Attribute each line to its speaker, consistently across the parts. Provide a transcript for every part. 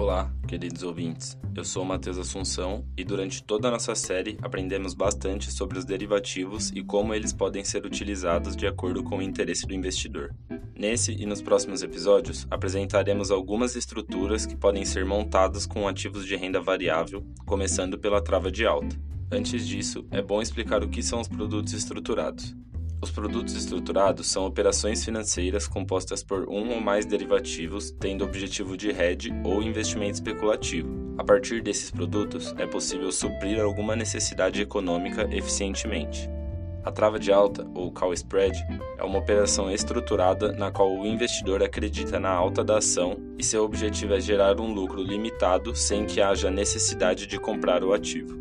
Speaker 1: Olá, queridos ouvintes. Eu sou Matheus Assunção e durante toda a nossa série aprendemos bastante sobre os derivativos e como eles podem ser utilizados de acordo com o interesse do investidor. Nesse e nos próximos episódios, apresentaremos algumas estruturas que podem ser montadas com ativos de renda variável, começando pela trava de alta. Antes disso, é bom explicar o que são os produtos estruturados. Os produtos estruturados são operações financeiras compostas por um ou mais derivativos, tendo objetivo de hedge ou investimento especulativo. A partir desses produtos, é possível suprir alguma necessidade econômica eficientemente. A trava de alta, ou call spread, é uma operação estruturada na qual o investidor acredita na alta da ação e seu objetivo é gerar um lucro limitado sem que haja necessidade de comprar o ativo.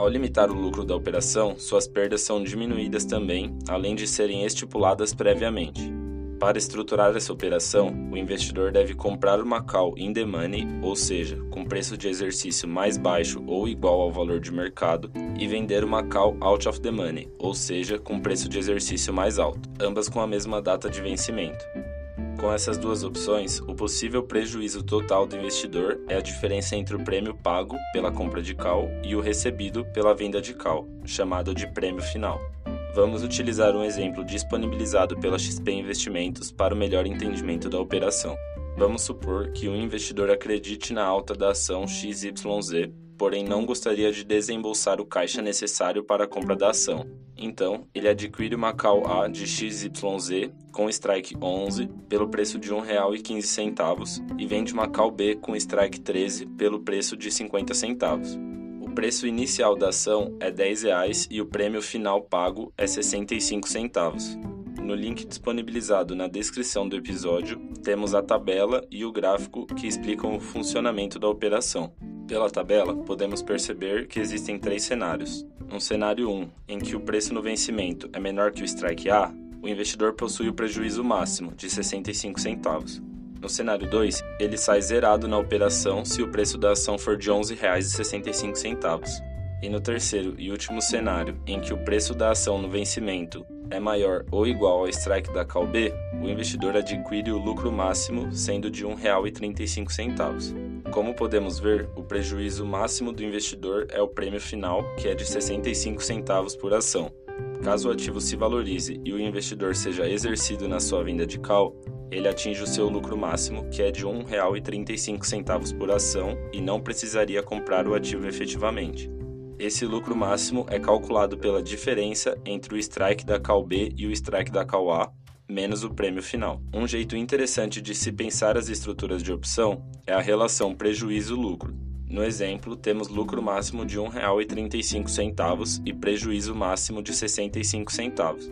Speaker 1: Ao limitar o lucro da operação, suas perdas são diminuídas também, além de serem estipuladas previamente. Para estruturar essa operação, o investidor deve comprar uma call in the money, ou seja, com preço de exercício mais baixo ou igual ao valor de mercado, e vender uma call out of the money, ou seja, com preço de exercício mais alto, ambas com a mesma data de vencimento. Com essas duas opções, o possível prejuízo total do investidor é a diferença entre o prêmio pago pela compra de call e o recebido pela venda de call, chamado de prêmio final. Vamos utilizar um exemplo disponibilizado pela XP Investimentos para o melhor entendimento da operação. Vamos supor que um investidor acredite na alta da ação XYZ porém não gostaria de desembolsar o caixa necessário para a compra da ação. Então, ele adquire uma call A de XYZ com strike 11 pelo preço de R$ 1,15 e vende uma call B com strike 13 pelo preço de 50 centavos. O preço inicial da ação é R$ 10 e o prêmio final pago é 65 centavos. No link disponibilizado na descrição do episódio, temos a tabela e o gráfico que explicam o funcionamento da operação. Pela tabela, podemos perceber que existem três cenários. No cenário 1, em que o preço no vencimento é menor que o strike A, o investidor possui o prejuízo máximo, de 65 centavos. No cenário 2, ele sai zerado na operação se o preço da ação for de R$ 11,65. E no terceiro e último cenário, em que o preço da ação no vencimento é maior ou igual ao strike da CalB, o investidor adquire o lucro máximo, sendo de R$ 1,35. Como podemos ver, o prejuízo máximo do investidor é o prêmio final, que é de 65 centavos por ação. Caso o ativo se valorize e o investidor seja exercido na sua venda de cal, ele atinge o seu lucro máximo, que é de R$ 1,35 por ação, e não precisaria comprar o ativo efetivamente. Esse lucro máximo é calculado pela diferença entre o strike da cal B e o strike da cal A, menos o prêmio final. Um jeito interessante de se pensar as estruturas de opção é a relação prejuízo-lucro. No exemplo, temos lucro máximo de R$ 1,35 e prejuízo máximo de 65 centavos.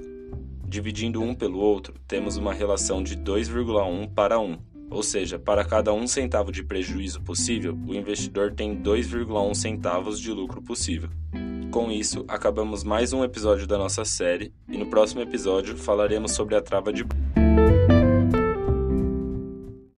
Speaker 1: Dividindo um pelo outro, temos uma relação de 2,1 para 1, ou seja, para cada um centavo de prejuízo possível, o investidor tem 2,1 centavos de lucro possível. Com isso, acabamos mais um episódio da nossa série e no próximo episódio falaremos sobre a trava de